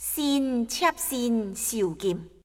先切先受剑。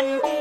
one